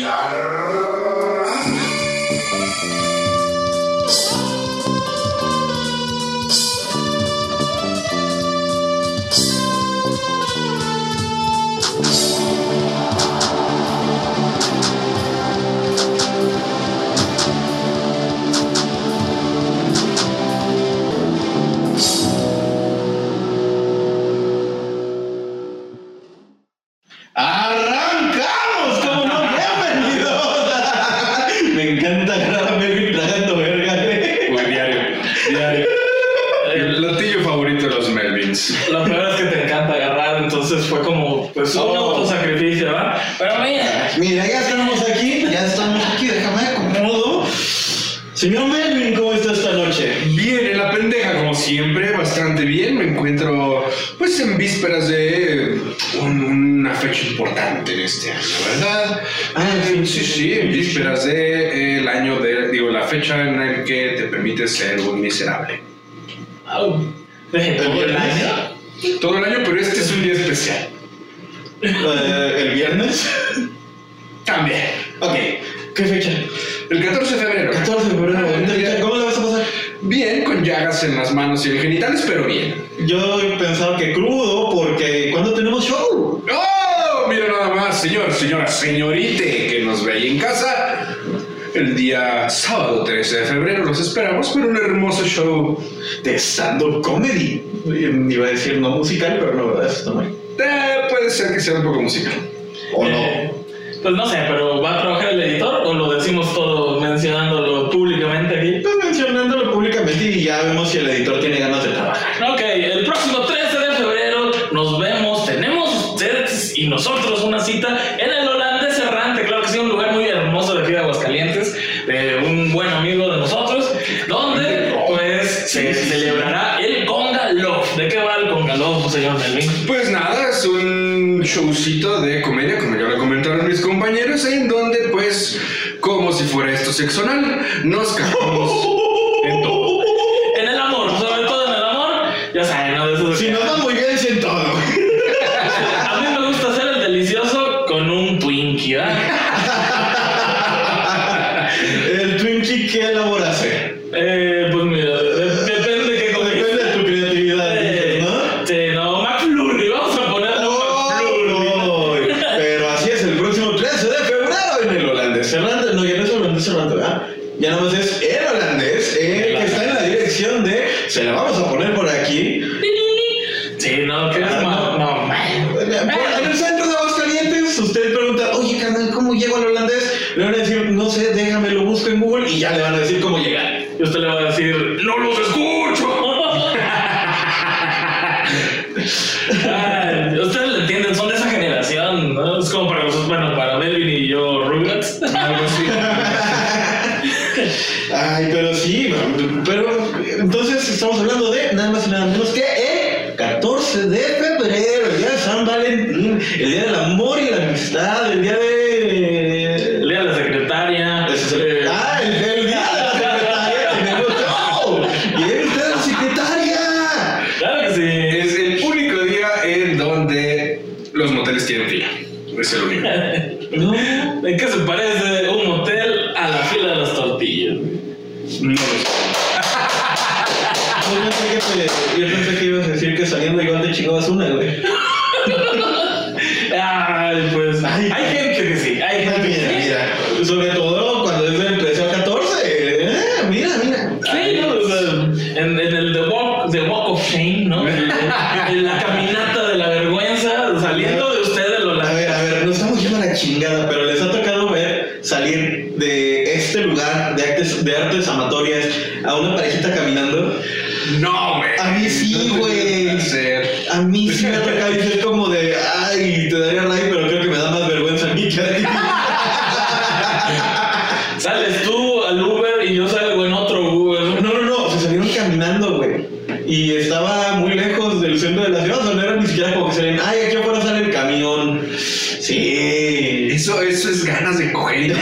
يعرف miserable. El día sábado 13 de febrero los esperamos por un hermoso show de stand-up comedy. Em, iba a decir no musical, pero no, verdad, eh, puede ser que sea un poco musical. O no. Eh, pues no sé, pero regaló, señor Melvin? Pues nada, es un showcito de comedia, como ya lo comentaron mis compañeros, en donde, pues, como si fuera esto sexual, nos cagamos. lugar de artes, de artes amatorias a una parejita caminando? No, güey. A mí sí, güey. A mí sí me ha y es como de, ay, te daría like, pero creo que me da más vergüenza a mí que a ti. Sales tú al Uber y yo salgo en otro Uber. No, no, no, se salieron caminando, güey. Y estaba muy lejos del centro de la ciudad, no era ni siquiera como que salen, ay, aquí afuera sale el camión. Sí. Eso, eso es ganas de coger y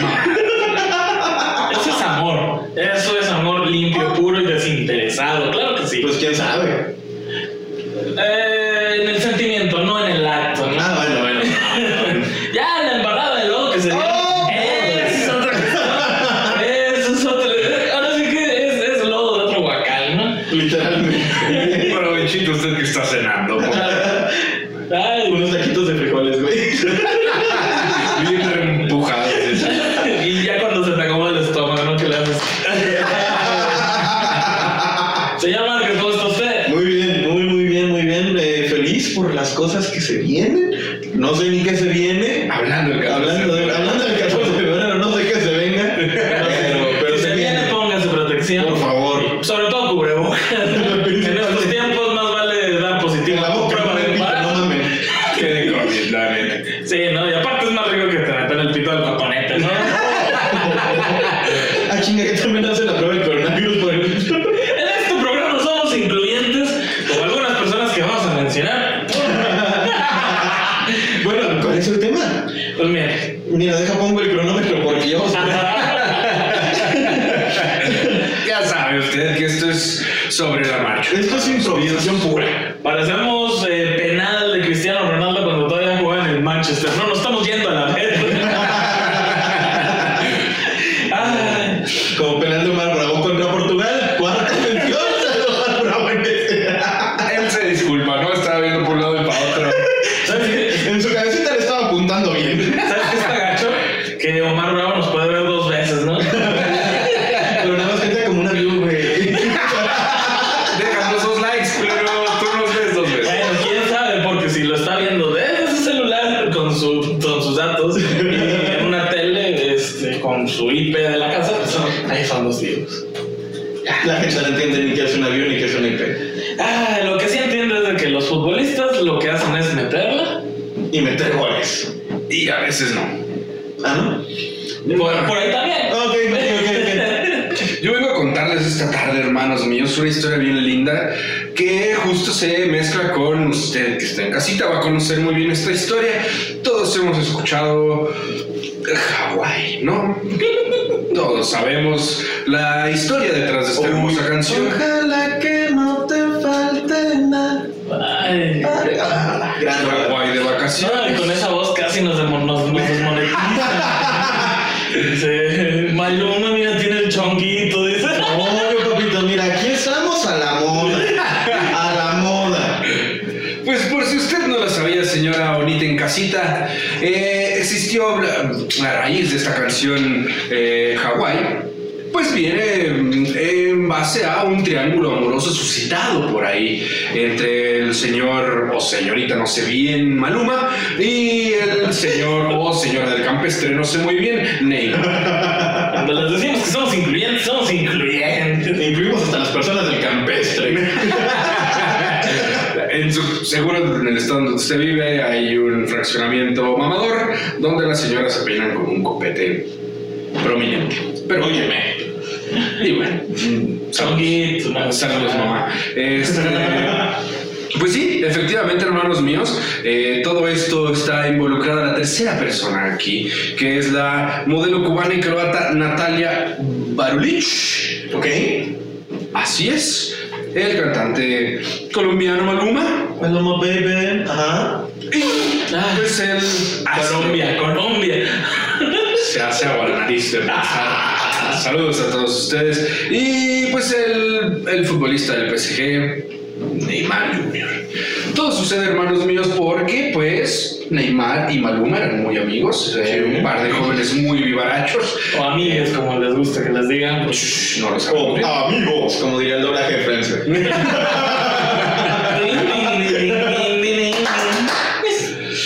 hermanos míos, una historia bien linda que justo se mezcla con usted que está en casita, va a conocer muy bien esta historia. Todos hemos escuchado Hawái, ¿no? Todos sabemos la historia detrás de esta hermosa canción. Ojalá que no te falte nada. Ay. Ah, Gran. Hawái de vacaciones. Casita, eh, existió la- a raíz de esta canción eh, Hawái. Pues viene mm, en base a un triángulo amoroso suscitado por ahí entre el señor o señorita, no sé bien, Maluma, y el señor o señora del campestre, no sé muy bien, Neymar. Cuando les decimos que somos incluyentes, somos incluyentes. Incluimos hasta las personas del campestre. En su, seguro en el estado donde usted vive hay un fraccionamiento mamador donde las señoras se peinan con un copete prominente. Pero óyeme. Y bueno, una- saludos mamá. Este, pues sí, efectivamente, hermanos míos, eh, todo esto está involucrada la tercera persona aquí, que es la modelo cubana y croata Natalia Barulich. ¿Ok? Así es, el cantante colombiano Maluma. Paloma baby. Ajá. Y Ah, pues el Colombia, Colombia. se hace agua la nariz de pensar. Saludos a todos ustedes. Y pues el, el futbolista del PSG, Neymar Jr. Todo sucede, hermanos míos, porque pues Neymar y Maluma eran muy amigos, eh, un par de jóvenes muy vivarachos. O amigues, como les gusta que les digan. Shh, no lo O amigos, como diría el doblaje de Francia.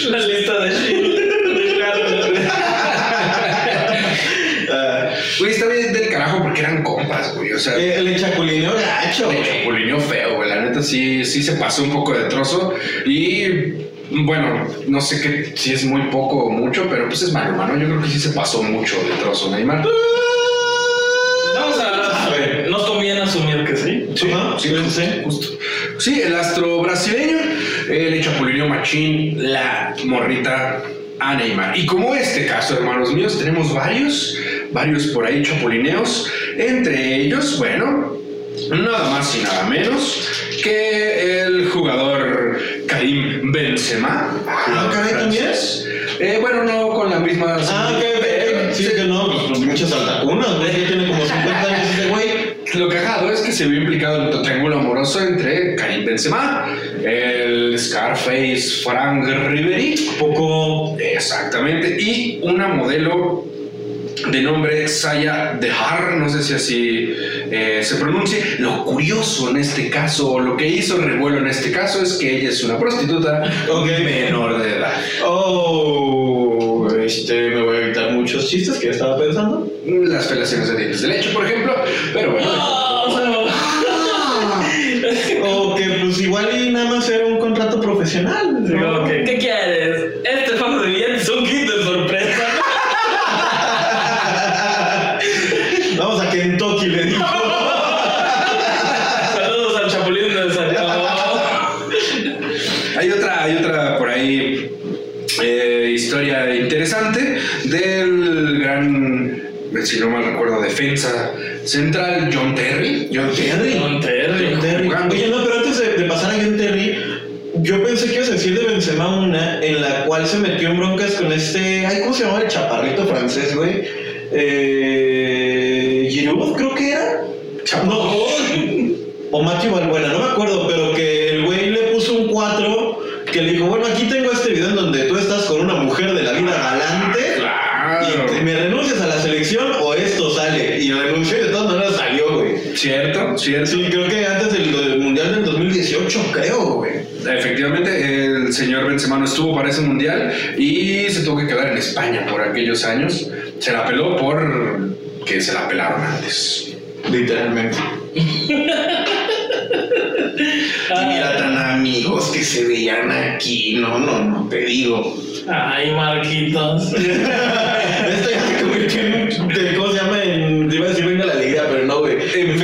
La lista de Güey, está bien del carajo porque eran compas, güey. O sea, eh, el chapulineo gacho, güey. chapulineo feo, güey. La neta sí, sí se pasó un poco de trozo. Y bueno, no sé qué, si es muy poco o mucho, pero pues es Maluma, ¿no? Yo creo que sí se pasó mucho de trozo, Neymar. Vamos a ver. Nos conviene asumir que sí. Sí, Ajá, sí, sí, sí. justo. Sí, el astro brasileño, el chapulineo machín, la morrita a Neymar. Y como este caso, hermanos míos, tenemos varios, varios por ahí chapulineos. Entre ellos, bueno, nada más y nada menos que el jugador Karim Benzema. Ah, caray, ¿también? Eh, bueno, no con la misma... Ah, ok, ok. Sí, que no, pues, muchas altacunas, güey. Tiene como 50 años ese güey. Lo cagado es que se vio implicado en un triángulo amoroso entre Karim Benzema, el Scarface Frank Riveri, Poco. exactamente, y una modelo de nombre Saya Dehar, no sé si así eh, se pronuncie. Lo curioso en este caso, o lo que hizo revuelo en este caso, es que ella es una prostituta Ok. menor de edad. Oh, este, me voy a evitar muchos chistes que estaba pensando. Las felaciones de dientes de leche, por ejemplo, pero bueno. O que pues igual y nada más era un contrato profesional. digo, ¿no? ¿qué, qué quieres? Si no mal recuerdo, defensa central John Terry. John Terry. John Terry. John Terry. Jugando. Oye, no, pero antes de, de pasar a John Terry, yo pensé que ibas a decir de Benzema una en la cual se metió en broncas con este. Ay, ¿cómo se llamaba el chaparrito francés, güey? Eh. Estuvo para ese mundial y se tuvo que quedar en España por aquellos años. Se la peló por que se la pelaron antes. Literalmente. Y mira, tan amigos que se veían aquí. No, no, no, te digo. Ay, Marquitos. Esto ya se convirtió en. de- ¿Cómo se llama? En, te iba a decir venga la alegría, pero no, güey. En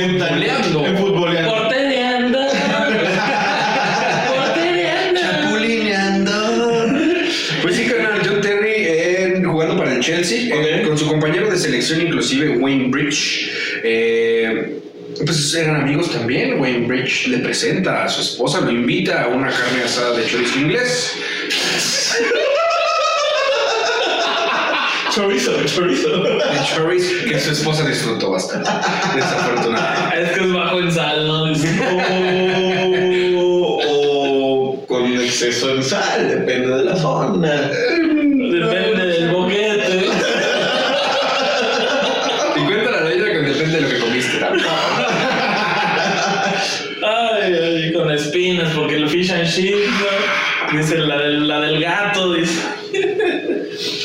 inclusive Wayne Bridge. eh, pues eran amigos también. Wayne Bridge le presenta a su esposa, lo invita a una carne asada de chorizo inglés. Chorizo, chorizo. De chorizo que su esposa disfrutó bastante. Desafortunadamente. Es que es bajo en sal, ¿no? O, o con exceso en sal, depende de la zona. Depende del boquete. Y cuenta la leyenda que depende de lo que comiste. Con espinas, porque el fish and chips, ¿no? Dice la del, la del gato, dice.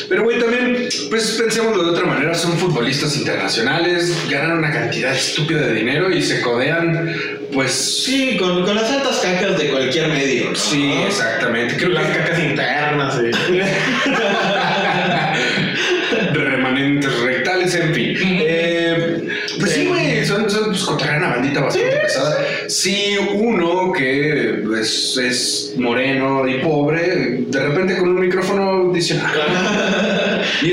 Pero, güey, también, pues pensémoslo de otra manera, son futbolistas internacionales, ganan una cantidad estúpida de dinero y se codean, pues... Sí, con, con las altas cacas de cualquier medio. ¿no? Sí, exactamente. Creo Las que cacas internas, sí. Sí, uno que pues, es moreno y pobre, de repente con un micrófono dice... "Ah". Y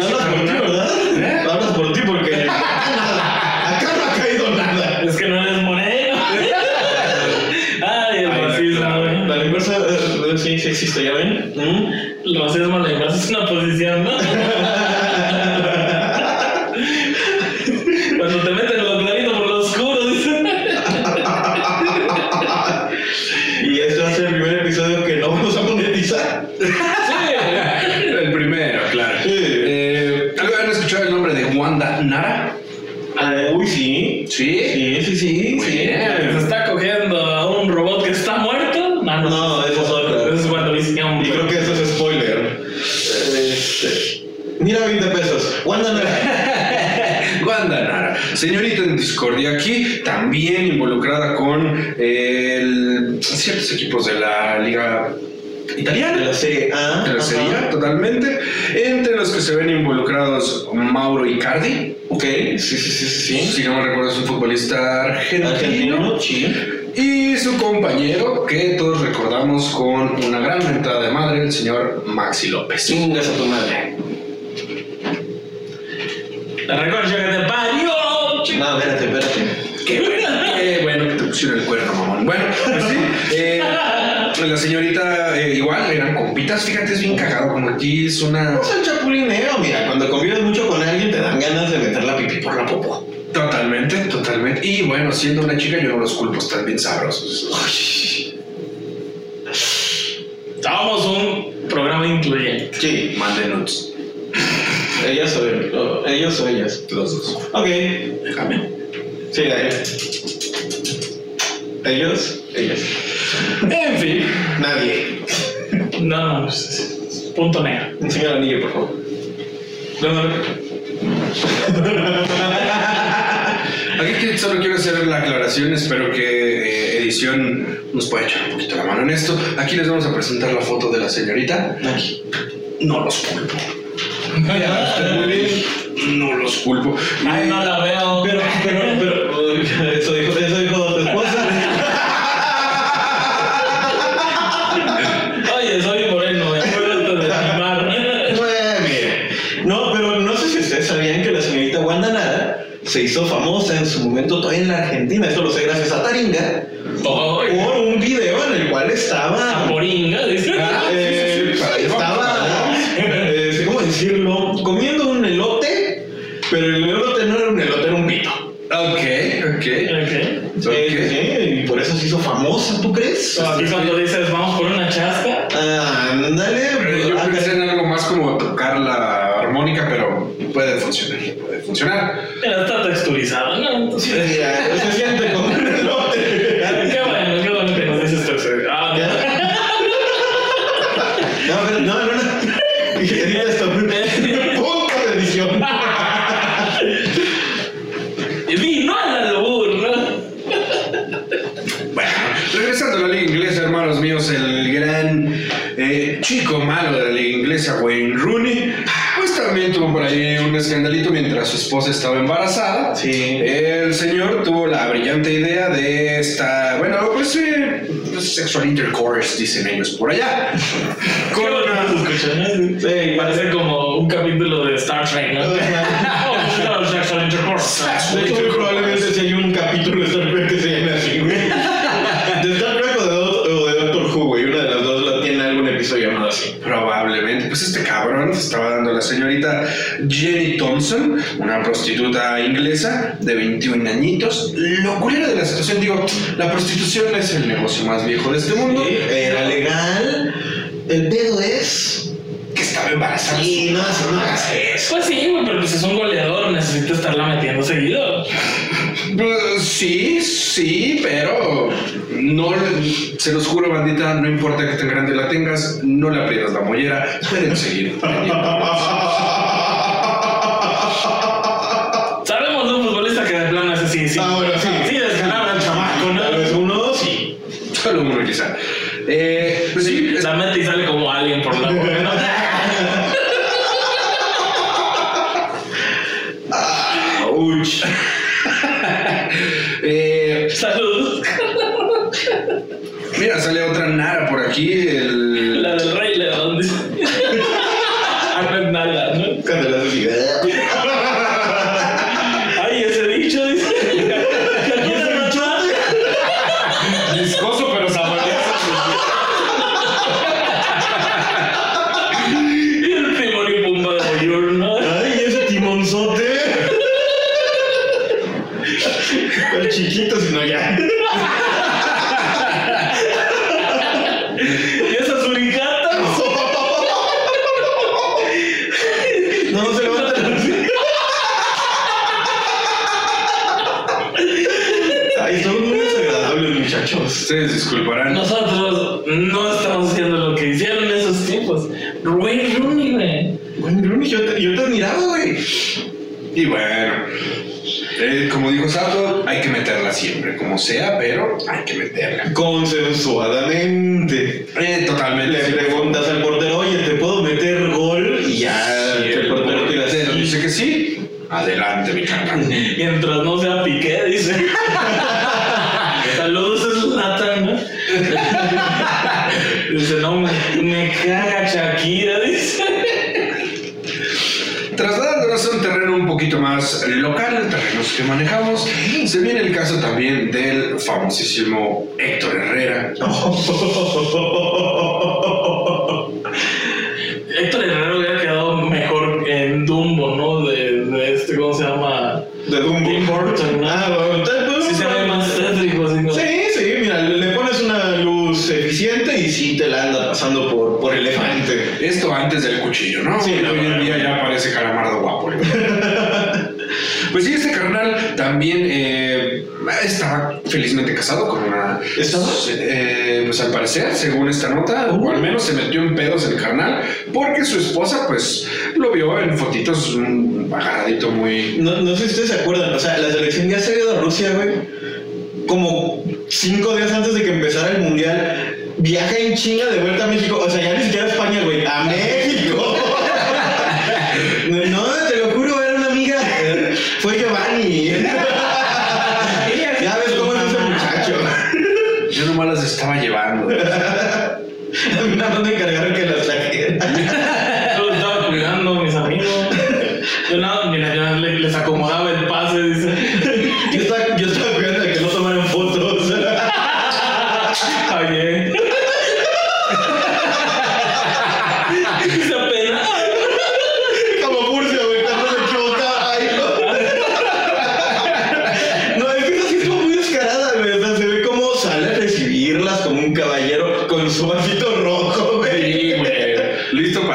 serie A. De la serie A, totalmente. Entre los que se ven involucrados Mauro Icardi, Ok, sí, sí, sí, sí. sí. si no me recuerdo es un futbolista argentino. Argentino, sí. Y su compañero, que todos recordamos con una gran mentada de madre, el señor Maxi López. Chingas a tu madre. La reconcha que te parió. No, espérate, espérate. Qué bueno, qué bueno que te pusieron el cuerno, mamón. Bueno, pues sí. eh, la señorita, eh, igual, eran compitas. Fíjate, es bien cagado. Como aquí es una. Vamos al chapulineo, mira, cuando convives mucho con alguien te dan ganas de meter la pipí por la popó. Totalmente, totalmente. Y bueno, siendo una chica, yo no los culpo, están bien sabrosos. Estábamos un programa incluyente. Sí, Mande nuts. ellas o o- ellos o ellas. Los dos. Ok. Déjame. Sí, ahí. Ellos, ellas. En fin. Nadie. No, no, pues, punto negro. Enseña el anillo, por favor. No, no, Aquí solo quiero hacer la aclaración, espero que eh, edición nos pueda echar un poquito la mano en esto. Aquí les vamos a presentar la foto de la señorita. Aquí. No los culpo. Muy bien. No los culpo. Ay, no la veo. Pero, pero, pero, eso se hizo famosa en su momento todavía en la Argentina. Esto lo sé gracias a Taringa. Por un video en el cual estaba. Ahí un escandalito mientras su esposa estaba embarazada. Sí. El señor tuvo la brillante idea de esta, bueno, pues, eh, pues, sexual intercourse, dicen ellos por allá. Qué Con una- ¿no? Sí. Parece como un capítulo de Star Trek, ¿no? Oh, sexual intercourse. De hecho, muy probablemente si hay un capítulo de Star Trek que se llame así, güey. De Star Trek o de, Doc- o de Doctor Who, güey. Una de las dos la tiene algún episodio llamado así. Probablemente, pues este cabrón se estaba dando la señorita Jenny Thompson, una prostituta inglesa de 21 añitos. Lo culero de la situación, digo, la prostitución es el negocio más viejo de este mundo. Era legal. El pedo es. Que estaba embarazada. Sí, no, eso no hagas eso. Pues sí, pero pues es un goleador, necesita estarla metiendo seguido. Pues, sí, sí, pero no, le- se los juro, bandita, no importa que tan grande la tengas, no le aprietas la mollera, pueden seguir. sí. Ah, bueno, sí. Sí, descalabra al chamaco, ¿no? Tal vez uno, sí. Solo uno quizá. Eh, pues sí, La mete y sale como alguien por la boca, ¿no? Ouch. eh, Salud. Mira, sale otra Nara por aquí. El... hay que meterla siempre, como sea, pero hay que meterla. Consensuadamente. Eh, totalmente. Le preguntas al portero, oye, ¿te puedo meter gol? Y ya, Si el portero así. portero dice que sí, adelante, mi carnal. Mientras no sea Piqué, dice. Saludos, Zlatan, ¿no? Dice, no, me, me caga Shakira, dice. Trasladándonos a un terreno un poquito más local, terrenos que manejamos, se viene el caso también del famosísimo Héctor Herrera. Héctor Herrera hubiera quedado mejor en Dumbo, ¿no? De, de este, ¿cómo ¿cómo se llama? De Dumbo. Tim Burton, ¿no? Ah, bueno, entonces, Sí se ve más tétrico, así como- Sí, sí, mira, le pones una luz eficiente y sí te la anda pasando por, por elefante. Esto antes del cuchillo, ¿no? Sí, Hoy no, en no, día no. ya parece calamardo guapo. ¿no? pues sí, este carnal también eh, está felizmente casado con una... Eh, pues al parecer, según esta nota, o al menos se metió en pedos el carnal, porque su esposa pues lo vio en fotitos un agarradito muy... No, no sé si ustedes se acuerdan, o sea, la selección ya se había ido a Rusia, güey. Como cinco días antes de que empezara el mundial, viaja en chinga de vuelta a México. O sea, ya ni siquiera a España, güey, a México. no, te lo juro, era una amiga. Fue Giovanni. ya ves cómo es ese muchacho. Yo nomás las estaba llevando.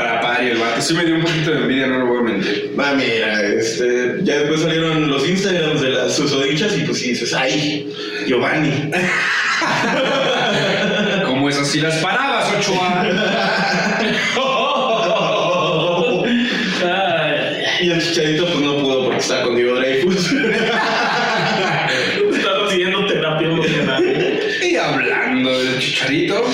Para pari el vato. Sí me dio un poquito de envidia, no lo voy a mentir. Va, mira, este, ya después salieron los Instagrams de las susodichas y pues sí dices, ay, Giovanni. Como esas si las parabas, Ochoa. Y el chicharito pues no pudo porque estaba con Diego Dreyfus. Estaba siguiendo terapia emocional. Y hablando del chicharito,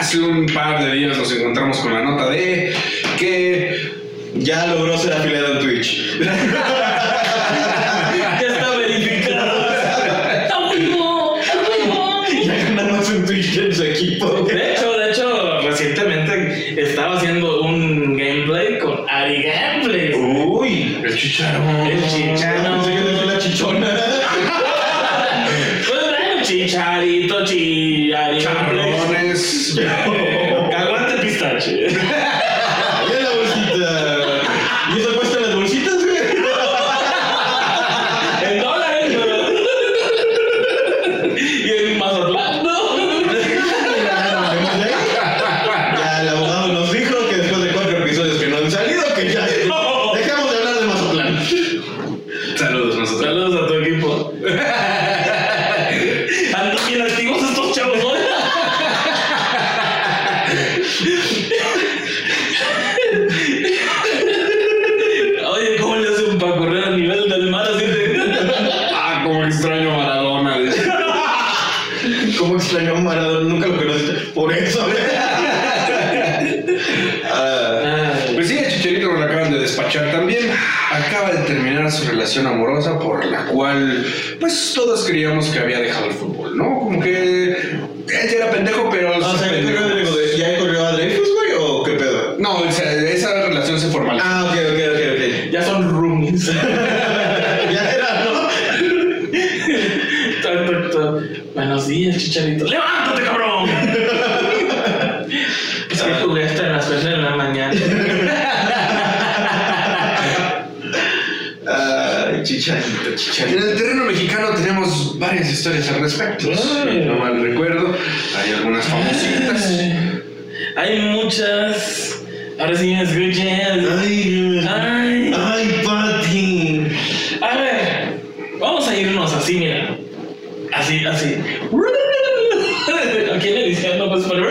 hace un par de días nos encontramos con la nota de que ya logró ser afiliado en Twitch. cual, pues todos creíamos que había dejado el fútbol, ¿no? Como que él era pendejo, pero. o su sea, ¿qué pendejo- pedo, digo, de- ¿ya corrió a Dreyfus, güey? ¿O qué pedo? No, o sea, esa relación se formalizó. Ah, ok, ok, ok, ok. Ya son roomies. ya era, ¿no? Buenos días, chicharito. ¡Levántate, cabrón! es que jugué hasta las 3 de la mañana. Chicharito, En el terreno mexicano tenemos varias historias al respecto. Si no mal recuerdo, hay algunas famositas. Hay muchas. Ahora sí me escuchas. Ay, Ay. ay, Pati. A ver, vamos a irnos así, mira. Así, así. Aquí en edición no puedes poner.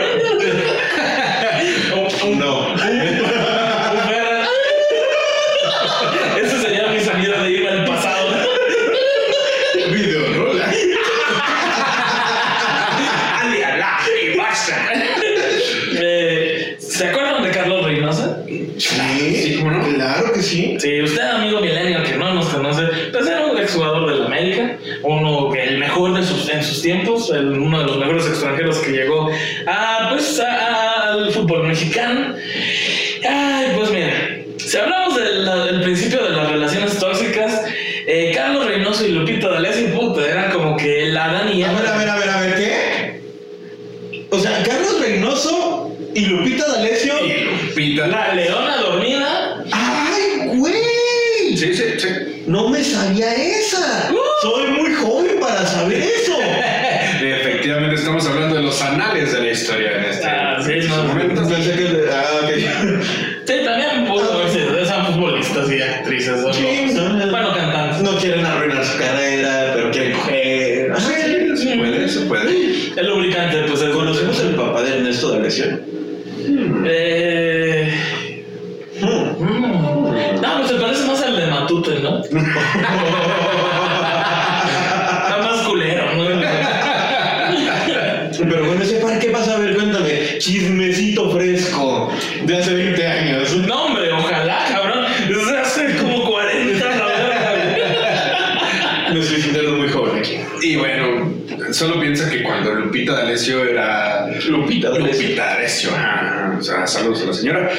solo piensa que cuando Lupita D'Alessio era. Lupita D'Alessio. Lupita D'Alessio, ah, o sea, saludos a la señora.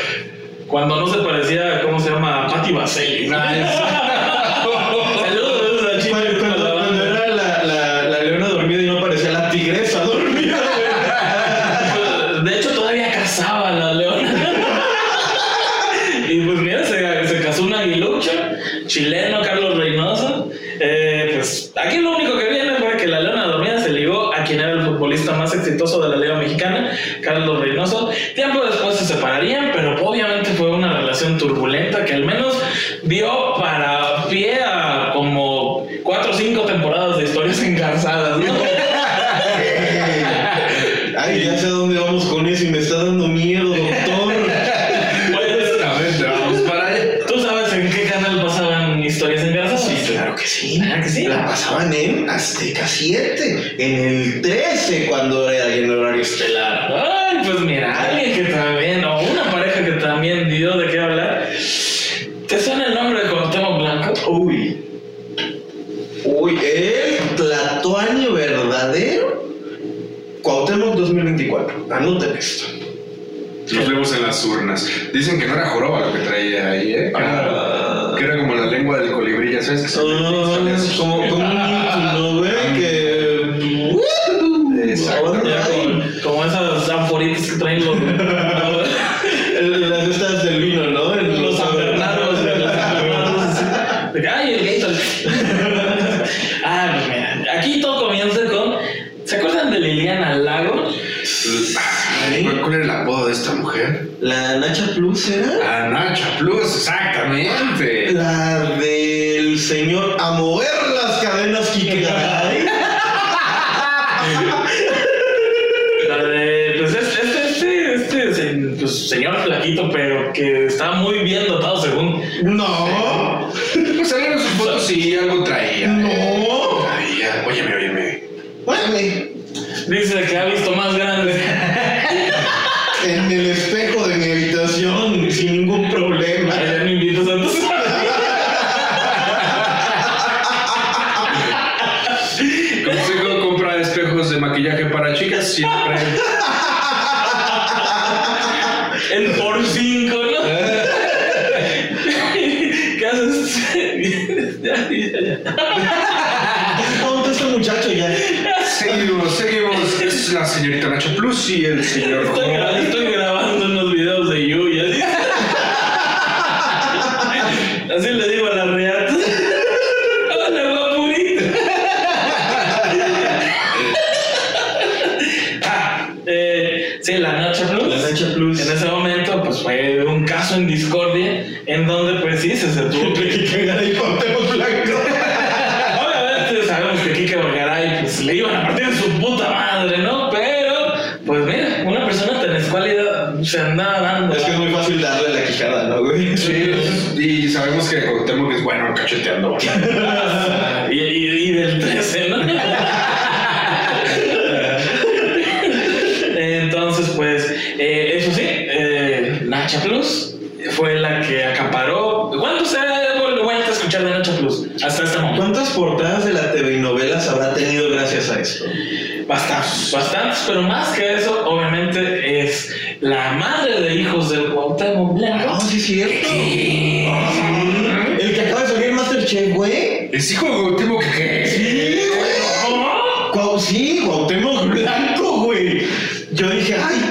Cuando no se parecía, ¿cómo se llama? Patti Baselli. Ah, cuando pues, señor Plaquito, pero que está muy bien dotado según. No. Pues alguien en sus fotos sí algo traía. No. Traía. Óyeme, óyeme. Óyeme. Dice que ha visto más Plus y el señor. estoy, estoy grabando. cacheteando y, del 13, ¿no? Entonces, pues, eh, eso sí, eh, Nacha Plus fue la que acaparó. ¿Cuántos lo voy a escuchar de Nacha Plus este ¿Cuántas portadas de la TV novelas habrá tenido gracias a esto? Bastantes, bastantes, pero más que eso, obviamente, es la madre de hijos del Cuauhtémoc Blanco. Ah, sí, es cierto. Ah, El que acaba de salir Che, güey. Es hijo de Cuauhtémoc, ¿qué? Sí, güey. ¿Cómo? sí, Cuauhtémoc Blanco, güey. Yo dije, ay,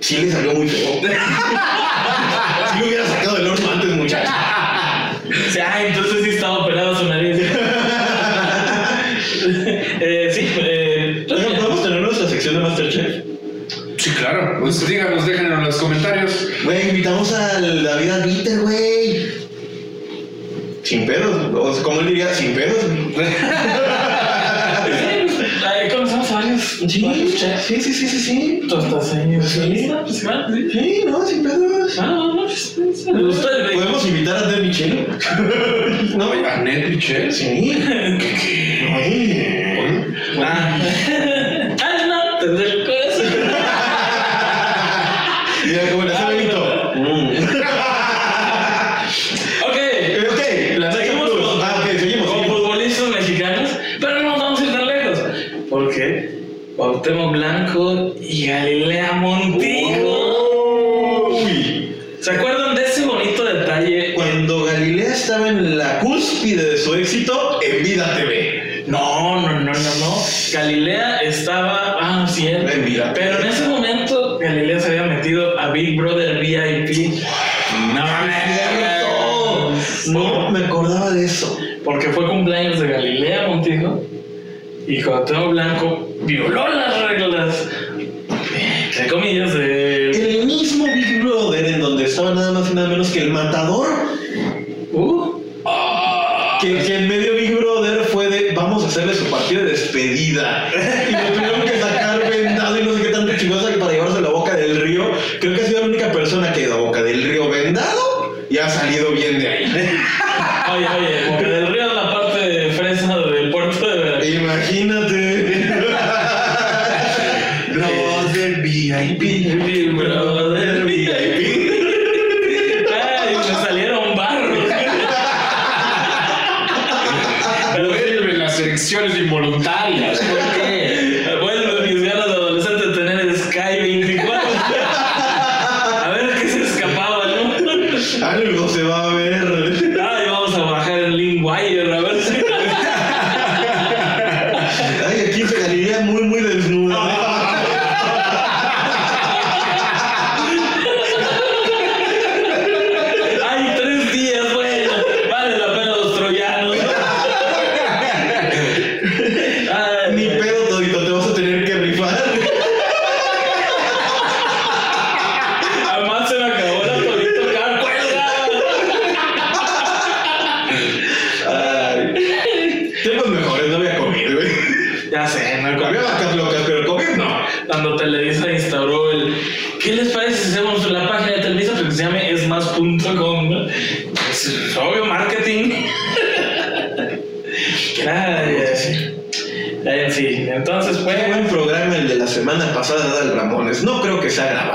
sí le salió muy feo. sí lo hubiera sacado del horno antes, muchachos. o sea, ah, entonces sí estaba operado su nariz. eh, sí, eh, ¿Podemos tener nuestra sección de Masterchef? Sí, claro. Pues díganos, déjenlo en los comentarios. Güey, invitamos al David Albiter, güey. Sin pedo. O sea, como diría, sin pedos. Varios. Sí, sí, sí, sí, sí. Ahí. Sí, sí, no, sin pedos. Ah, no, pues. Podemos invitar a Ned Michel. No, a Ned Michel, sí. ¿Qué? Ah, Cuauhtémoc Blanco る可能 second.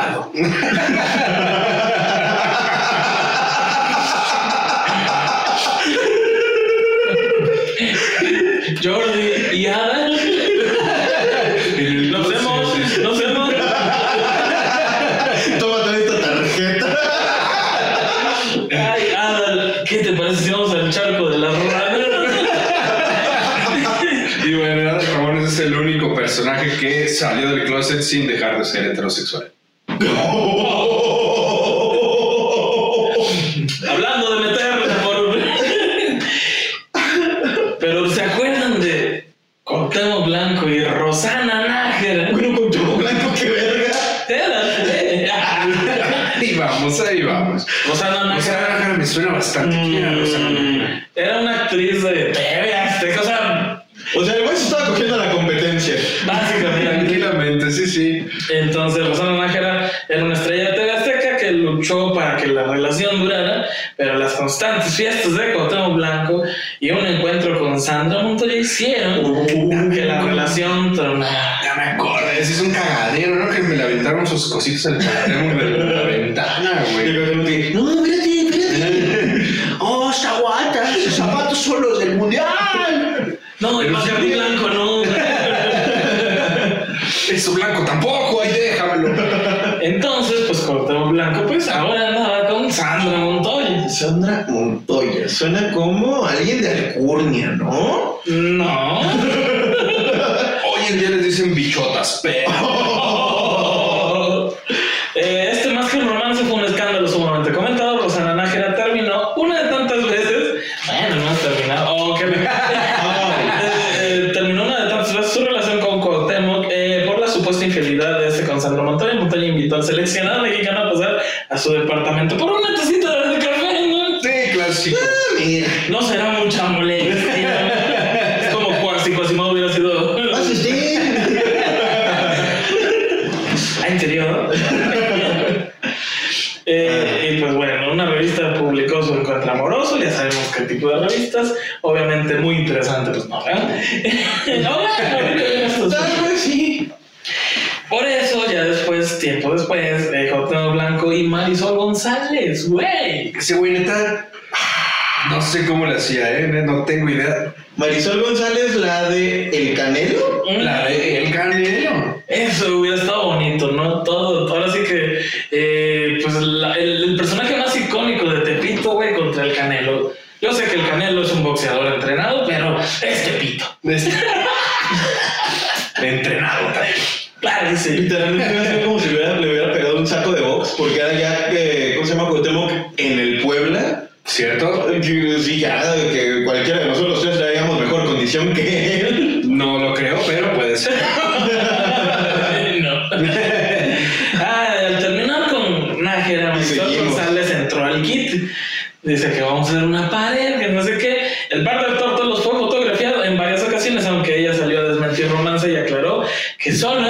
sin dejar de ser heterosexual. con Sandra Montoya hicieron. Que la relación tronada. Ya me acuerdo, ese es un cagadero, ¿no? Que me la sus cositas al de la ventana, güey. Y no, espérate, espérate. oh, chaguata, sus zapatos son los del mundial. No, el Bacardi blanco no. Eso blanco tampoco, ahí déjamelo. Entonces, pues cortó blanco, pues ahora andaba con Sandra Montoya. Sandra Montoya. Suena como alguien de Alcurnia, ¿no? No. Hoy en día les dicen bichotas, pero. Sé cómo le hacía, ¿eh? No tengo idea. Marisol González, la de El Canelo. Marisol seguimos. González entró al kit. Dice que vamos a hacer una pared, que no sé qué. El par de tortos fue fotografiado en varias ocasiones, aunque ella salió a desmentir romance y aclaró que solo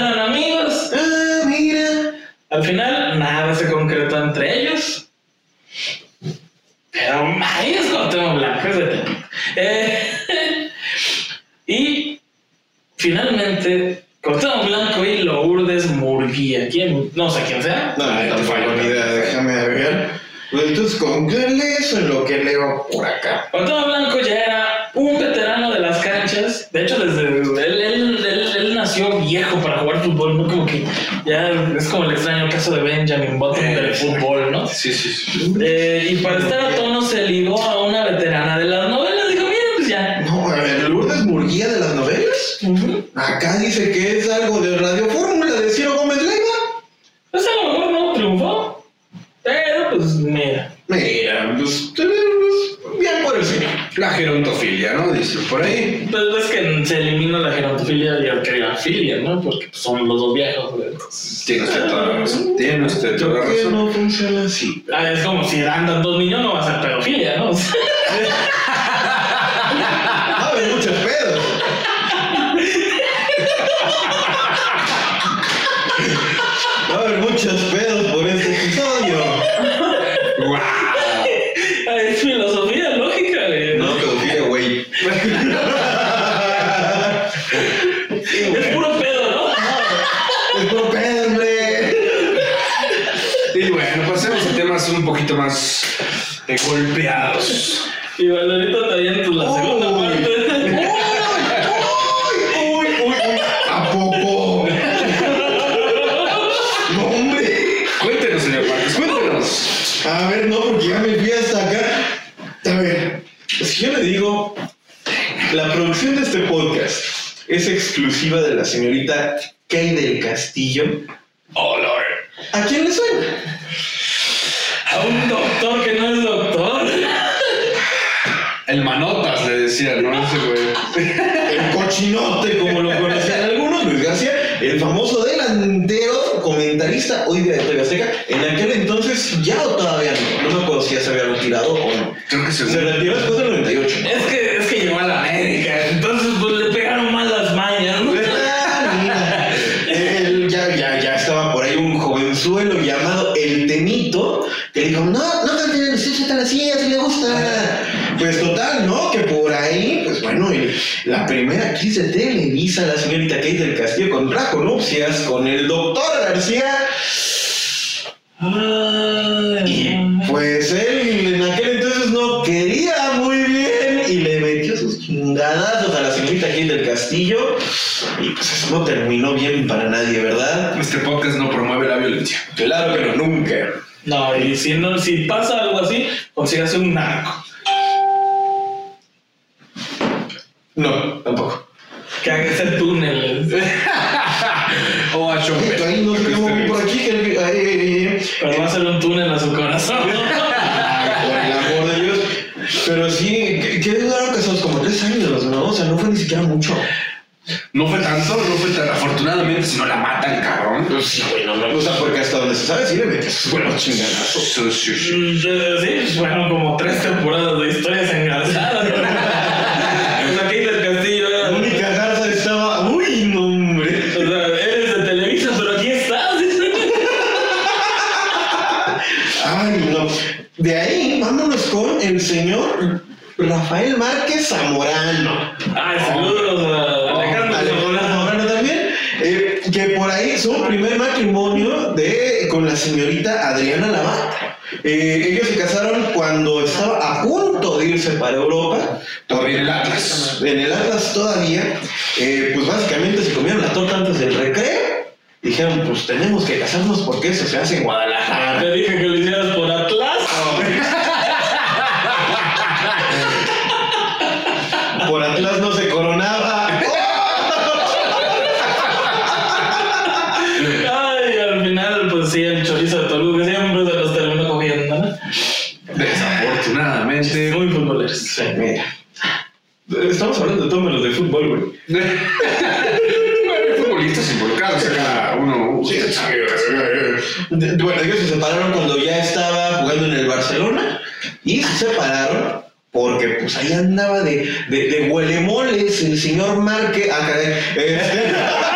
exclusiva de la señorita Kay del Castillo. Oh, Lord. ¿A quién le suena? A un doctor que no es doctor. El manotas le decía, ¿no? Ese güey. El cochinote, como lo conocían algunos, Luis García, el famoso delantero, comentarista hoy de TV Azteca. En aquel entonces ya o todavía no. No me acuerdo si ya se había retirado o no. Creo que Se se retiró después del 98. Es que, es que la primera actriz de Televisa, la señorita Kate del Castillo, contrajo nupcias con el doctor García. Y pues él en aquel entonces no quería muy bien y le metió sus chingadazos a la señorita Kate del Castillo. Y pues eso no terminó bien para nadie, ¿verdad? Este podcast no promueve la violencia. Claro que no, nunca. No, y si no, si pasa algo así, consígase un narco. No, tampoco. Que hagas el este túnel. o a Chopin. Ahí no tenemos por aquí. Que, ay, ay. Pero va a ser un túnel a su corazón. por el amor de Dios. Pero sí, ¿qué duraron casados? Como tres años, los ¿no? O sea, no fue ni siquiera mucho. No fue tanto, no fue tan afortunadamente, si no la matan, cabrón. Pues sí, güey, no. O sea, porque hasta donde se sabe, sí le metió sus buenos chingadazos. Sí, bueno, mm, eh, como tres temporadas de historias engarzadas. Rafael Márquez Zamorano. Ah, saludos a Alejandro, Alejandro Zamorano también. Eh, que por ahí su primer matrimonio de, con la señorita Adriana Lavata. Eh, ellos se casaron cuando estaba a punto de irse para Europa, todavía en el Atlas. En el Atlas todavía, eh, pues básicamente se comieron la torta antes del recreo. Dijeron, pues tenemos que casarnos porque eso se hace en Guadalajara. Te dije que lo hicieras por separaron cuando ya estaba jugando en el Barcelona y se separaron porque pues ahí andaba de, de, de huelemoles el señor Marque. Ah,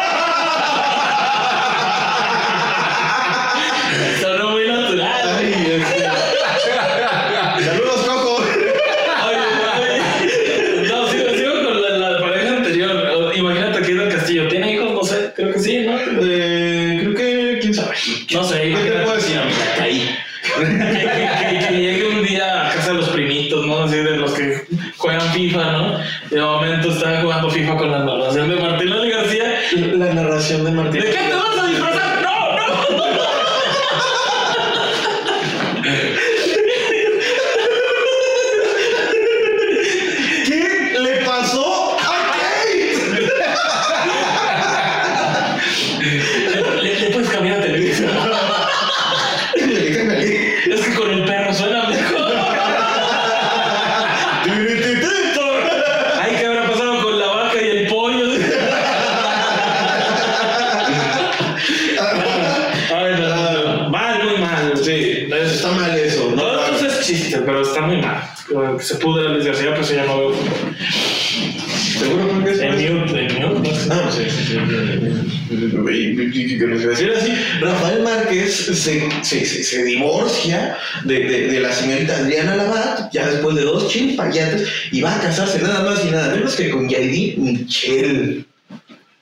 Rafael Márquez se, se, se, divorcia de, de, la señorita Adriana Labat, ya después de dos chimpayantes, y va a casarse nada más y nada menos que con Yairi Michel.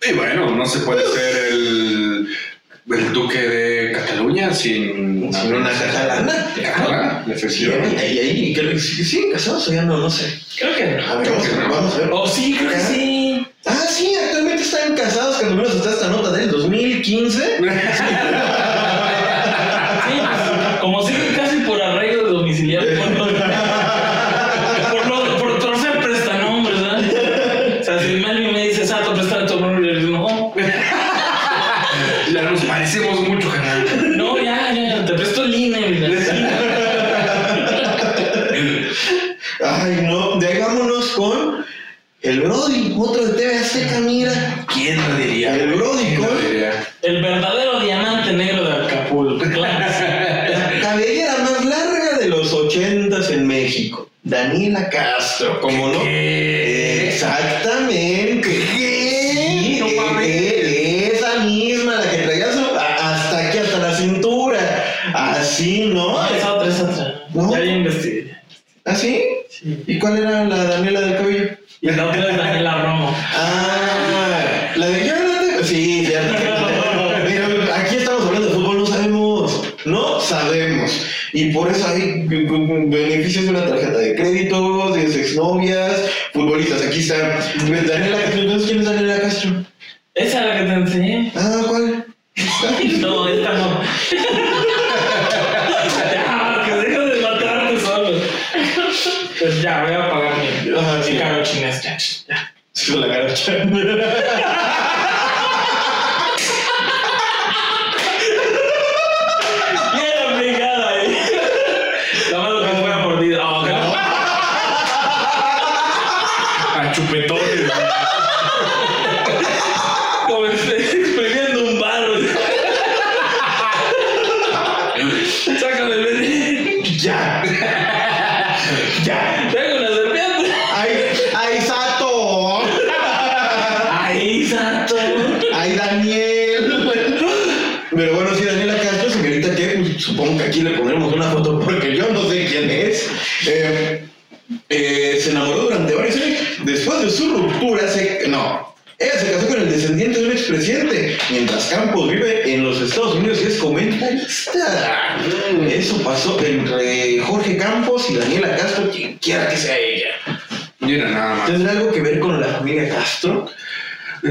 Y bueno, no se puede ser el, el duque de Cataluña sin, sin una catalana. Catalana. Y ahí, creo que sí, casados o ya no, no sé. Creo que no. Vamos, a ver. Oh, sí, creo que sí. Ah, sí, actualmente están casados, que al menos está esta nota del 2015. sí, chupetones.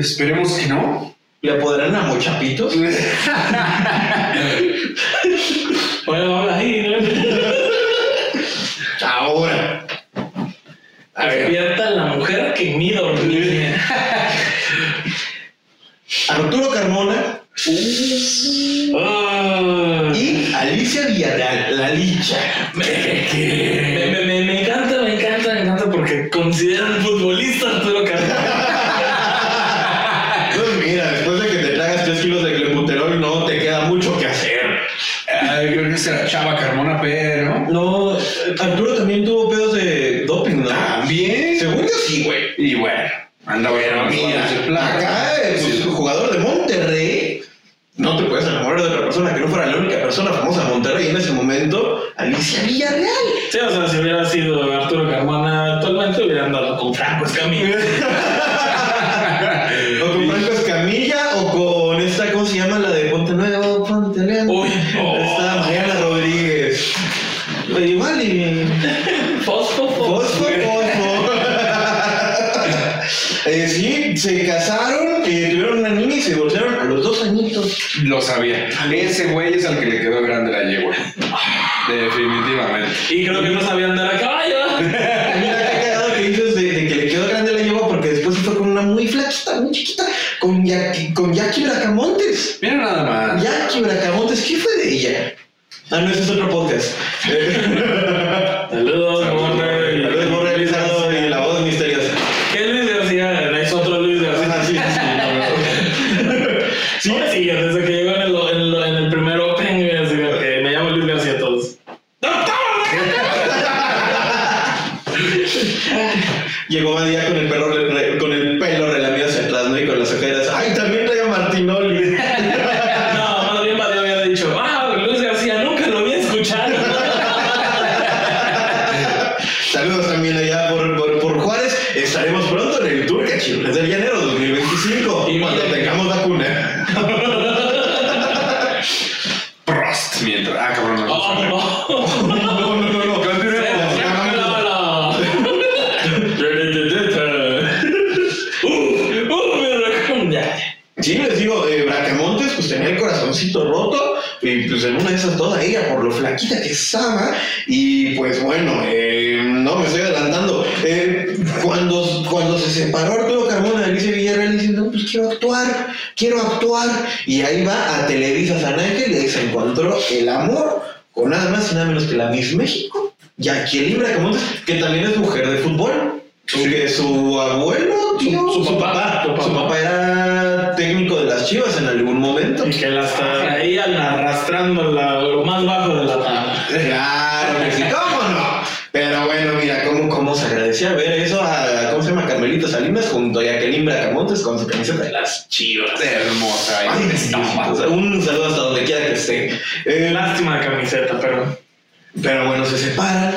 Esperemos que no. ¿Le podrán a Mochapitos? que le quedó grande la yegua. Definitivamente. Y creo que no sabía andar a caballo. Mira qué cagado que dices de, que le quedó grande la yegua porque después se fue con una muy flaquita, muy chiquita, con, ya, con Jackie Bracamontes. Mira nada más. Jackie Bracamontes, ¿qué fue de ella? Ah, no, ese es otro podcast. menos que la Miss México, Jackie Libra Camontes, que también es mujer de fútbol. Porque sí. su abuelo, tío, su, su, su, papá, papá, su, papá, su papá era técnico de las Chivas en algún momento. Y que la está ahí arrastrando la, lo más bajo de la tabla. Claro, que sí, cómo no. Pero bueno, mira, cómo, cómo se agradecía ver eso a, ¿cómo se llama? Carmelita Salinas junto a Jacqueline Bracamontes con su camiseta de las Chivas. Hermosa. Ay, Ay, un saludo hasta donde quiera que esté. Eh, Lástima la camiseta, pero... Pero bueno, se separan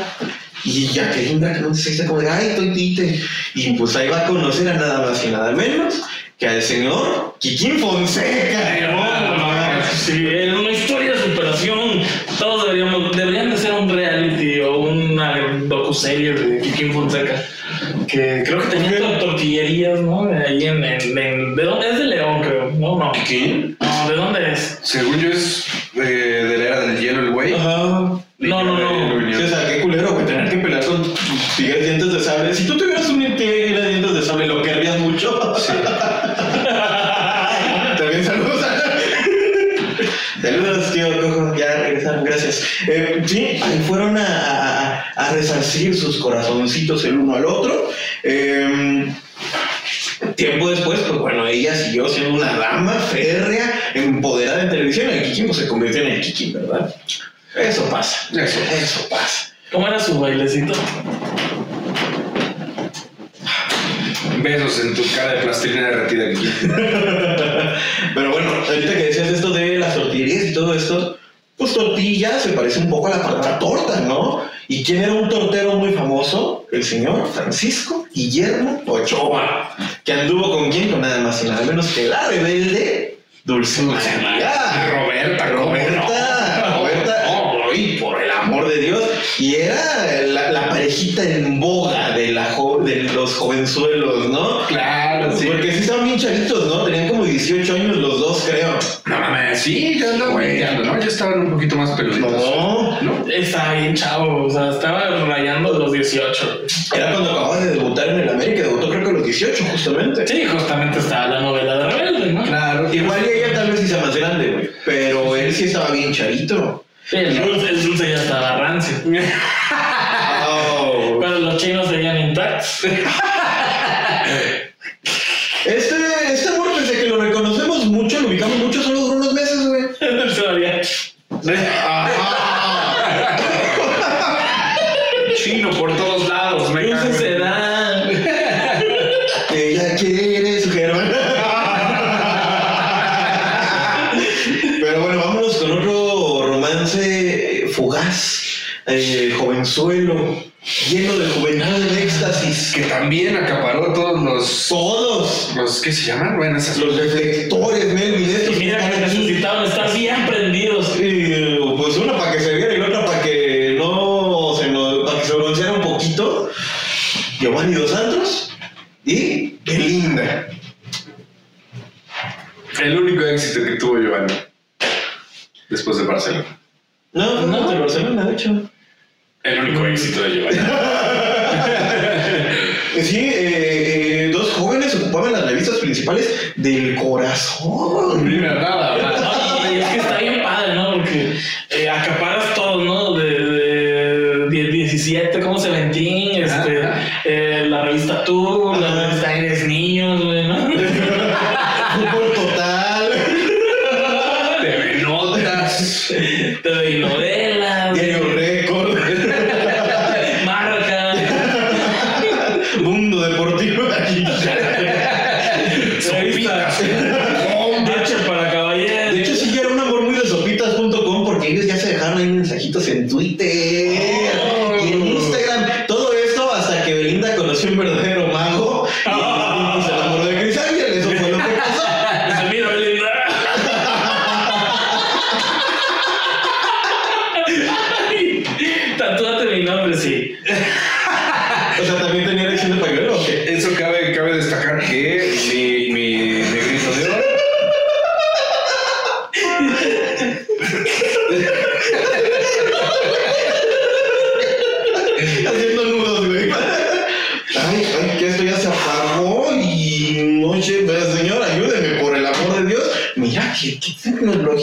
y ya que Linda que no se dice como de, ay, estoy tite. Y pues ahí va a conocer a nada más y nada menos que al señor Kikín Fonseca. Ah, sí, es una historia de superación. Todos deberíamos, deberían de ser un reality o una docuserie de Kikín Fonseca. Que creo que tenía tortillerías, ¿no? De ahí en, ¿De dónde? Es de León, creo. No, no. ¿Kikín? No, ¿de dónde es? Según yo es Eh, sí, fueron a, a, resarcir sus corazoncitos el uno al otro. Em, tiempo después, pues bueno, ella siguió siendo una dama férrea, empoderada en televisión. El Kikín pues, se convirtió en el Kikín, ¿verdad? Eso pasa, eso, pasa. ¿Cómo era su bailecito? Besos en tu cara de plastilina derretida, Kikín. Pero bueno, ahorita que decías esto de las tortillerías y todo esto, pues tortilla se parece un poco a la palabra torta, ¿no? ¿Y quién era un tortero muy famoso? El señor Francisco Guillermo Ochoa, que anduvo con quién, con nada más y nada menos que la rebelde Dulce María. Roberta, Roberta, Roberta, ay, por el amor de Dios. Y era la, la parejita en boga de, la jo- de los jovenzuelos, ¿no? Claro, sí. Porque sí estaban bien chavitos, ¿no? Tenían como 18 años los dos, creo. No sí, ya andaba hueveando, ¿no? Ya estaban un poquito más peluditos. No, ¿No? Estaba bien chavo, o sea, estaba rayando los 18. Era cuando acababa de debutar en el América, debutó creo que a los 18, justamente. Sí, justamente estaba la novela de Rebelde, ¿no? Claro. Igual y ella tal vez sí sea más grande, güey. Pero él sí estaba bien chavito. Sí, el dulce, el dulce ya estaba rancio. Oh. Pero los chinos seguían intactos. Este, este amor, pese a que lo reconocemos mucho, lo ubicamos mucho, solo duró unos meses, güey. Dulce María. Chino por todos lados, me cago. Dulce se da. Ella quiere su Germán. Pero bueno, vámonos con otro romance eh, fugaz, eh, jovenzuelo, lleno de juventud, de éxtasis. Que también acaparó todos los. Todos los ¿Qué se llaman? Bueno, esas. los reflectores,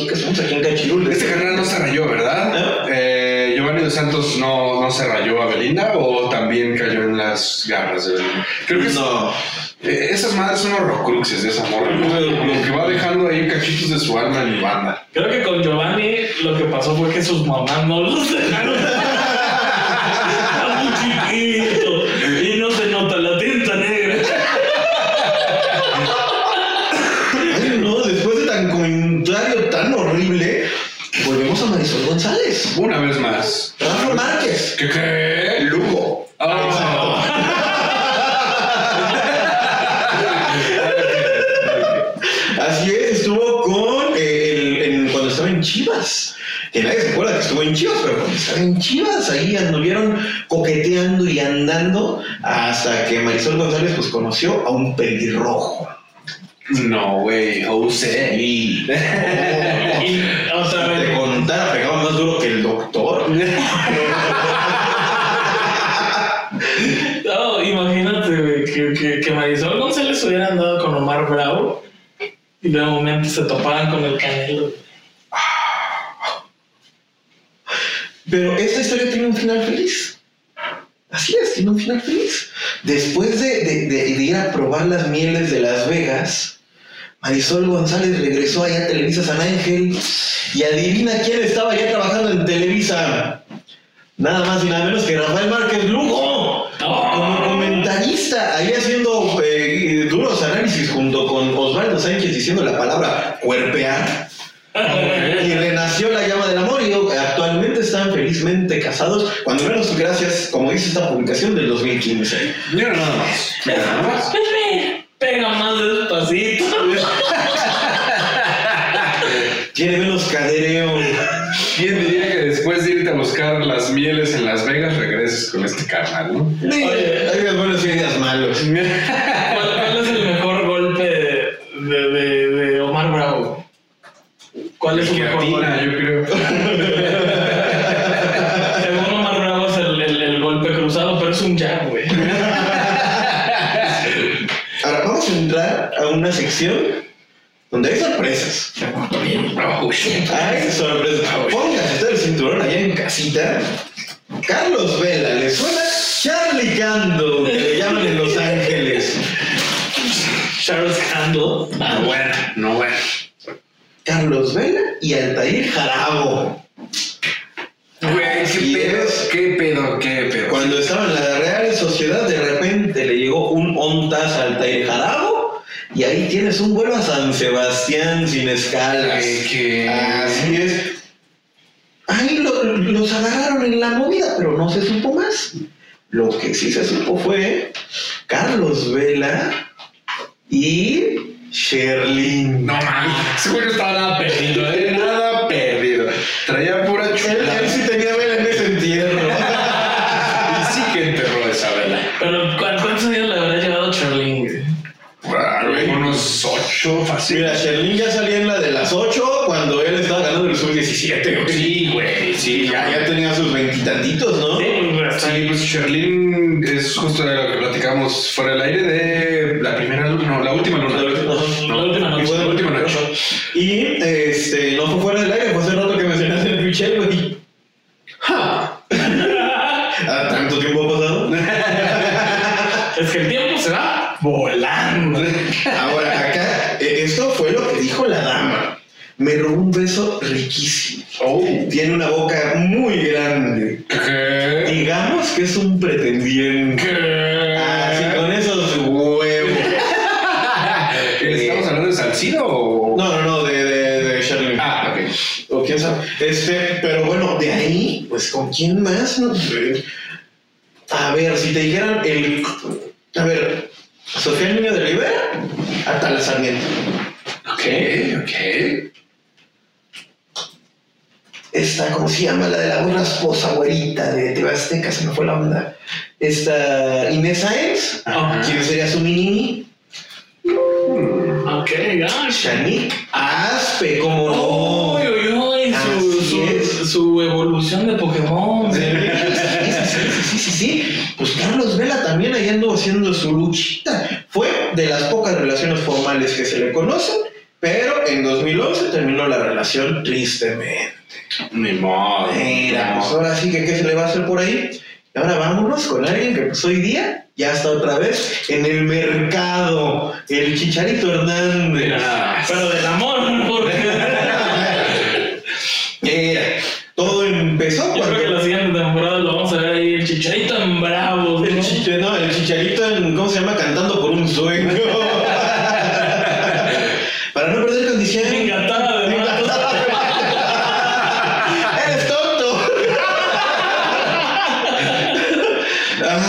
qué, somos aquí en Cachirul. Este canal no se rayó, ¿verdad? ¿No? Eh, Giovanni dos Santos no, no se rayó a Belinda o también cayó en las garras de Belinda. Creo que no. eh, esas madres son horrocruxes de esa morra. ¿no? Como que va dejando ahí cachitos de su alma en mi banda. Creo que con Giovanni lo que pasó fue que sus mamás no los dejaron. Anduvieron coqueteando y andando hasta que Marisol González pues conoció a un pelirrojo. No, güey. Oh, sí. Y otra te contara, pegaba más duro que el doctor. No, imagínate, güey, que, que, que Marisol González hubiera andado con Omar Bravo y de momento se toparan con el Canelo. Pero esta historia tiene un final feliz. así es, tiene un final feliz. Después de, de- ir a probar las mieles de Las Vegas, Marisol González regresó allá a Televisa San Ángel y adivina quién estaba ya trabajando en Televisa. Nada más y nada menos que Rafael Márquez Lugo, como comentarista, ahí haciendo eh, duros análisis junto con Osvaldo Sánchez diciendo la palabra cuerpear. Y renació la llama del amor y actualmente están felizmente casados, cuando menos gracias, como dice esta publicación del 2015. Mira nada más. Mira nada más. Pega más despacito. Tiene menos cadereo. ¿Quién diría que después de irte a buscar las mieles en Las Vegas regreses con este carnal, no? Oye, hay días buenos y hay días malos. ¿Cuál, cuál es el mejor golpe de, de, de Omar Bravo? ¿Cuál es su Que mejor atina, golpe? yo creo. Según Omar Bravo es el, el, el golpe cruzado, pero es un jab, güey. Ahora vamos a entrar a una sección O quién sabe. Este, pero bueno, de ahí, pues con quién más, no sé. A ver, si te dijeran el. A ver, Sofía Niño de Rivera, Atala Sarmiento. Ok, ok. Esta, ¿cómo se llama? La de la voz rasposa, güerita de TV Azteca, se me fue la onda. Esta, Inés Sáenz. ¿quién sería su mini? Ok, ya. Shanique Aspe, como no. Uy, su, su, su evolución de Pokémon. Sí, sí, sí, sí, sí, sí. Pues Carlos Vela también ahí anduvo haciendo su luchita. Fue de las pocas relaciones formales que se le conocen, pero en 2011 terminó la relación tristemente. Ni modo. Mira, pues ahora sí que qué se le va a hacer por ahí. Ahora vámonos con alguien que pues hoy día ya está otra vez en el mercado, el Chicharito Hernández. Mira. Pero del amor, porque Mira, todo empezó cuando la siguiente temporada lo vamos a ver ahí, el chicharito en bravos, ¿no? El, chicha- no, el chicharito, en, ¿cómo se llama? Cantando por un sueño. Para no perder condición. Engatada de ¡Eres tonto!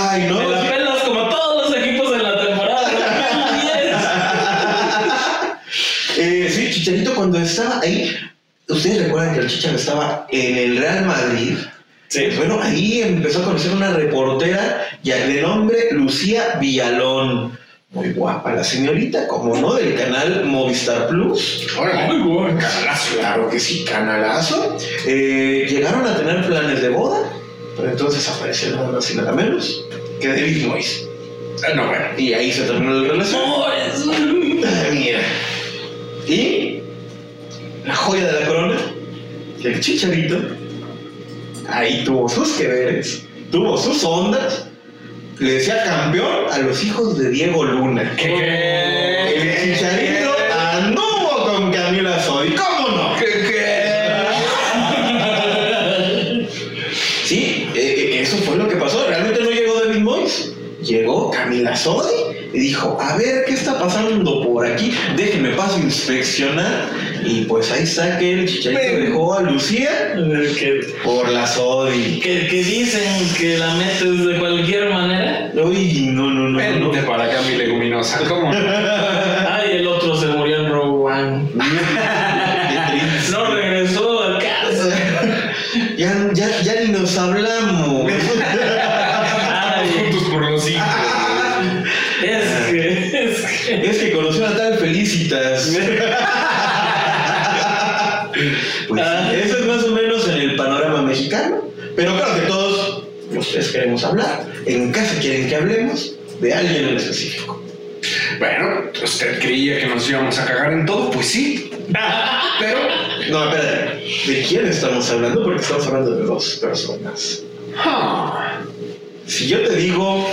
Ay, Me no. la pelas como todos los equipos en la temporada 2010. Eh, sí, Chicharito cuando estaba ahí, ustedes recuerdan que el Chicharito estaba en el Real Madrid. Sí. Pues bueno, ahí empezó a conocer una reportera ya de nombre Lucía Villalón. Muy guapa la señorita, como no, del canal Movistar Plus. Órale. Muy bueno. Canalazo. Claro que sí, canalazo. Eh, llegaron a tener planes de boda, pero entonces apareció nada más y nada menos que David Moyes. Ah, no, bueno. Y ahí se terminó la relación. Mira. Y la joya de la corona, que el chicharito, ahí tuvo sus que veres, tuvo sus ondas le decía campeón a los hijos de Diego Luna. ¿Qué? El chicharito anduvo con Camila Sodi. ¿Cómo no? ¿Qué? Sí, eh, eh, eso fue lo que pasó. Realmente no llegó David Moyes. Llegó Camila Sodi y dijo, a ver, ¿qué está pasando por aquí? Déjenme paso a inspeccionar. Y pues ahí está que el chicharito dejó a Lucía Que, por la Sodi. que, que dicen que la metes de cualquier manera. Uy, no, no, no, no. Vente para acá, mi leguminosa. ¿Cómo? no? Ay, el otro se murió en Rogue One. No regresó a casa. Ya, ya, ya ni nos hablamos. Es que. Conoció a tal Felicitas. Pues Ah. sí, eso es más o menos en el panorama mexicano. Pero claro que todos ustedes queremos hablar. En casa quieren que hablemos de alguien en específico. Bueno, ¿usted creía que nos íbamos a cagar en todo? Pues sí. Pero. No, espérate. ¿De quién estamos hablando? Porque estamos hablando de dos personas. ah. Si yo te digo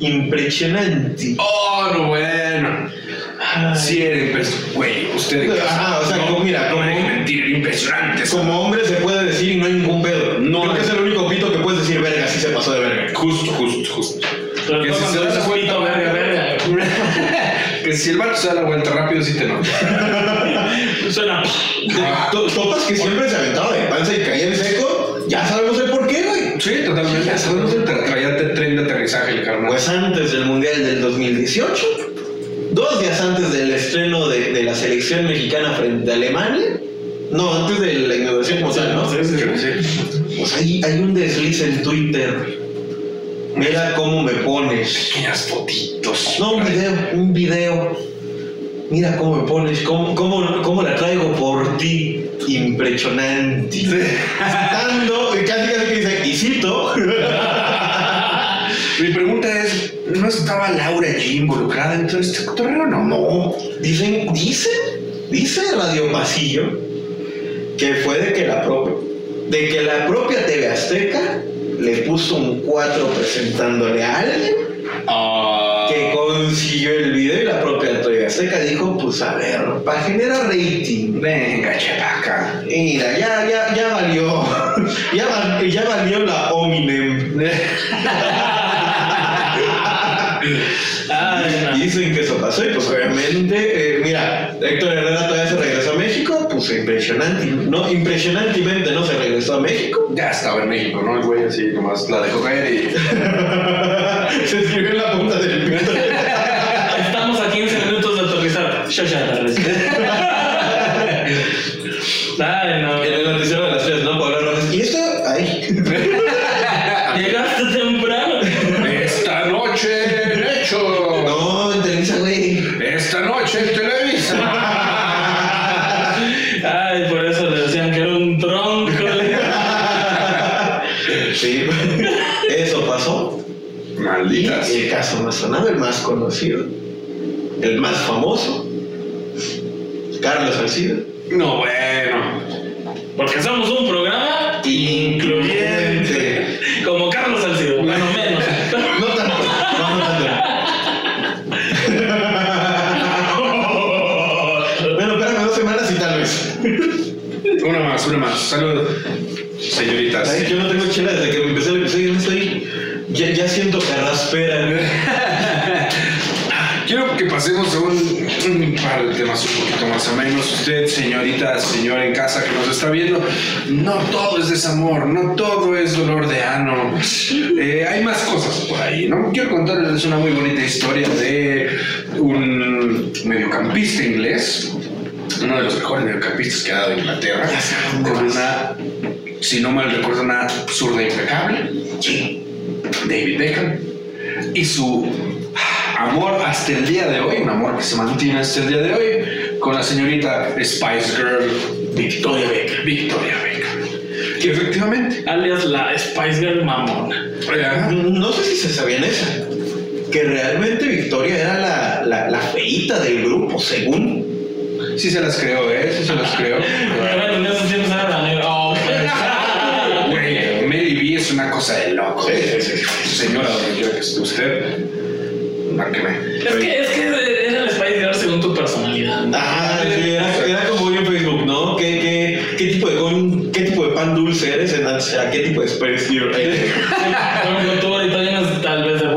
impresionante. Oh, no, bueno. Sí, era impresionante. Güey, usted. Ajá, o sea, como, mira, no como- deje mentir, impresionante. Como hombre se puede decir y no hay ningún pedo. No Creo que es el único pito que puedes decir, verga, sí se pasó de verga. Justo, justo, justo. Pero Que no si se cuando da dices cuenta, pito, verga, verga. que si el vato se da la vuelta rápido, sí te nota. Suena. To- Topas que siempre se aventaba de panza y caía en seco, ya sabemos Sí, totalmente. Por qué. Traía tren de aterrizaje el carnal. Pues antes del Mundial del 2018, dos días antes del estreno de, de la selección mexicana frente a Alemania, no, antes de la inauguración como tal, ¿no? Sí, sí. Pues hay, hay un desliz en Twitter. Mira cómo me pones. Pequeñas fotitos. No, un video, un video. Mira cómo me pones, cómo, cómo, cómo la traigo por ti. Impresionante. dice. Mi pregunta es, ¿no estaba Laura allí involucrada en todo este cotorreo no? No, dicen, dicen, dice Radio Pasillo que fue de que la propia, de que la propia TV Azteca le puso un 4 presentándole a alguien Ah. que consiguió el video y la propia TV Azteca dijo, pues a ver, para generar rating. Venga, chepaca. Mira, ya, ya, ya valió. Ya, ya valió la. Ay. Dicen que eso pasó y pues obviamente, eh, mira, Héctor Herrera todavía se regresó a México, pues impresionante, no, impresionantemente no se regresó a México. Ya estaba en México, ¿no? El güey así nomás la dejó caer y... se escribió en la punta del pito. Estamos a 15 minutos de aterrizar. Yo ya aterricé. Ay, no. En el noticiero de las tres, ¿no? Rojas. Y esto, ay. Y el caso más sonado, el más conocido, el más famoso, Carlos Salcido. Casa que nos está viendo, no todo es desamor, no todo es dolor de ano. Eh, hay más cosas por ahí, ¿no? Quiero contarles una muy bonita historia de un mediocampista inglés, uno de los mejores mediocampistas que ha dado Inglaterra, con una, si no mal recuerdo, una zurda impecable. David Beckham y su amor hasta el día de hoy, un amor que se mantiene hasta el día de hoy, con la señorita Spice Girl Victoria Beckham. Victoria Beckham. Que efectivamente, Alias la Spice Girl mamona. No sé si se sabían esa. Que realmente Victoria era la, la, la feíta del grupo, según. sí se las creo, ¿eh? Sí se las creo. Oh, Güey, Mary B es una cosa de loco. Sí, sí, sí. Señora, donde quiera que esté usted, márqueme. Es que, es que era el Spice Girl según tu personalidad. Ah, sí, era, era como qué, tipo de, con- ¿Qué tipo de pan dulce eres? En, a qué tipo de tú ahorita vienes tal vez de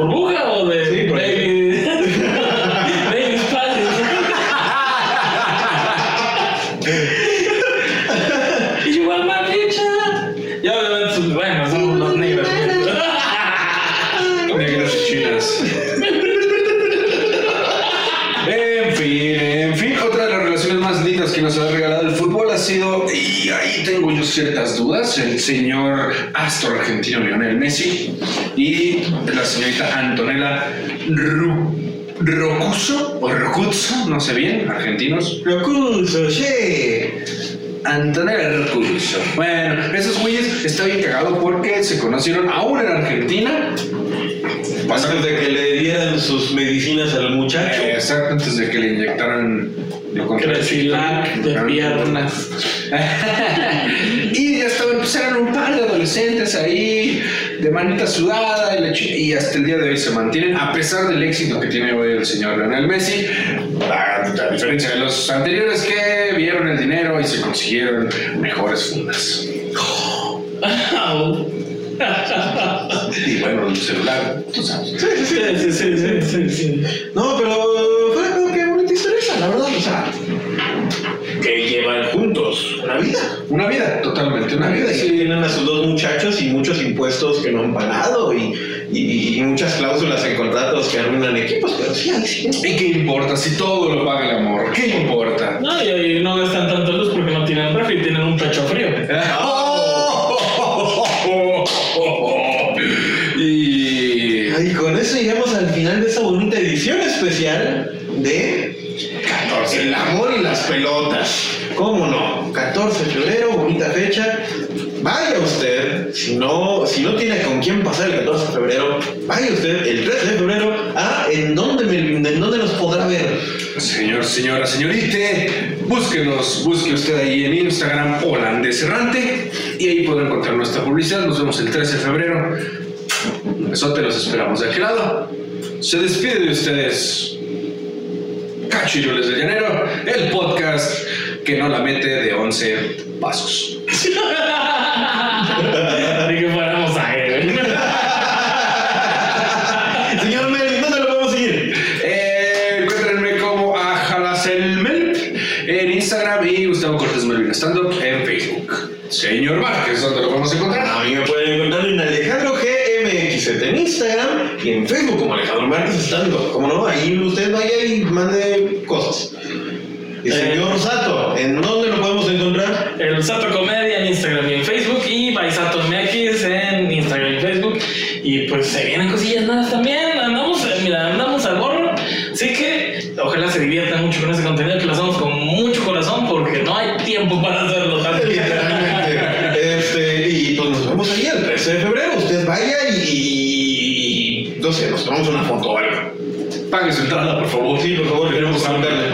ciertas dudas, el señor astro argentino Lionel Messi y la señorita Antonella Ru Rocuso, o Rocuzzo, no sé bien, argentinos. Rocuso, sí. Antonella Rocuso. Bueno, esos güeyes está bien cagado porque se conocieron aún en Argentina. Antes de que le dieran sus medicinas al muchacho. Eh, Exacto, antes de que le inyectaran lo contra el Cresilac de piernas. pues eran un par de adolescentes ahí, de manita sudada, y, la y hasta el día de hoy se mantienen, a pesar del éxito que tiene hoy el señor Lionel Messi, a, a diferencia de los anteriores que vieron el dinero y se consiguieron mejores fundas. Y bueno, el celular, tú sabes. Sí, sí, sí, sí, sí, sí. No, una vida. Una vida, totalmente, una Una vida y sí. tienen a sus dos muchachos y muchos impuestos que no han pagado y, y- y muchas cláusulas en contratos que arruinan equipos, pero sí, sí. ¿Y qué importa si todo lo paga el amor? ¿Qué importa? No, y ahí no gastan tanto luz porque no tienen refri, tienen un pecho frío. Y Y con eso llegamos al final de esta bonita edición especial de 14, el amor y las pelotas. ¿Cómo no? 14 de febrero, bonita fecha. Vaya usted, si no, si no tiene con quién pasar el 14 de febrero, vaya usted el 13 de febrero a en dónde, en dónde nos podrá ver. señor, señora, señorite, búsquenos, busque usted ahí en Instagram Holandés Errante y ahí podrá encontrar nuestra publicidad. Nos vemos el 13 de febrero. Un besote, los esperamos de aquel lado. Se despide de ustedes Cachirules de Llanero, el podcast que no la mete de 11 pasos. Ni que fuéramos a él. Señor Mel, ¿dónde lo podemos seguir? Eh, encuéntrenme como a Jalaselmel en Instagram y Gustavo Cortés Melvin Stand Up en Facebook. Señor Márquez, ¿dónde lo podemos encontrar? A mí me pueden encontrar en Alejandro GMX en Instagram y en Facebook como Alejandro Márquez Estando. Como no, ahí usted vaya y mande cosas. Y Eh. ¿En dónde lo podemos encontrar? El Sato Comedia en Instagram y en Facebook y Baisato MX en Instagram y Facebook. Y pues se vienen cosillas nuevas también. Andamos, mira, andamos al gorro. Así que ojalá se diviertan mucho con ese contenido que lo hacemos con mucho corazón porque no hay tiempo para hacerlo tanto. Literalmente. Este, y pues nos vemos ahí el 13 de febrero. Usted vaya y, y- no sé, nos tomamos una foto o algo. Pague su entrada, por favor. Sí, por favor, queremos preguntarle.